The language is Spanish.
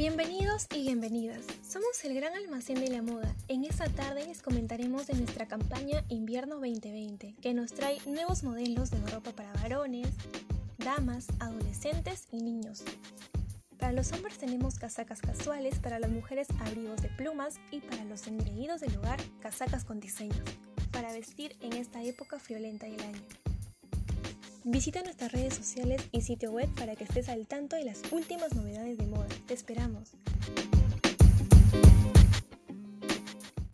Bienvenidos y bienvenidas. Somos el gran almacén de la moda. En esta tarde les comentaremos de nuestra campaña Invierno 2020, que nos trae nuevos modelos de ropa para varones, damas, adolescentes y niños. Para los hombres tenemos casacas casuales, para las mujeres abrigos de plumas y para los engreídos del hogar casacas con diseños, para vestir en esta época friolenta del año. Visita nuestras redes sociales y sitio web para que estés al tanto de las últimas novedades de moda. Te esperamos.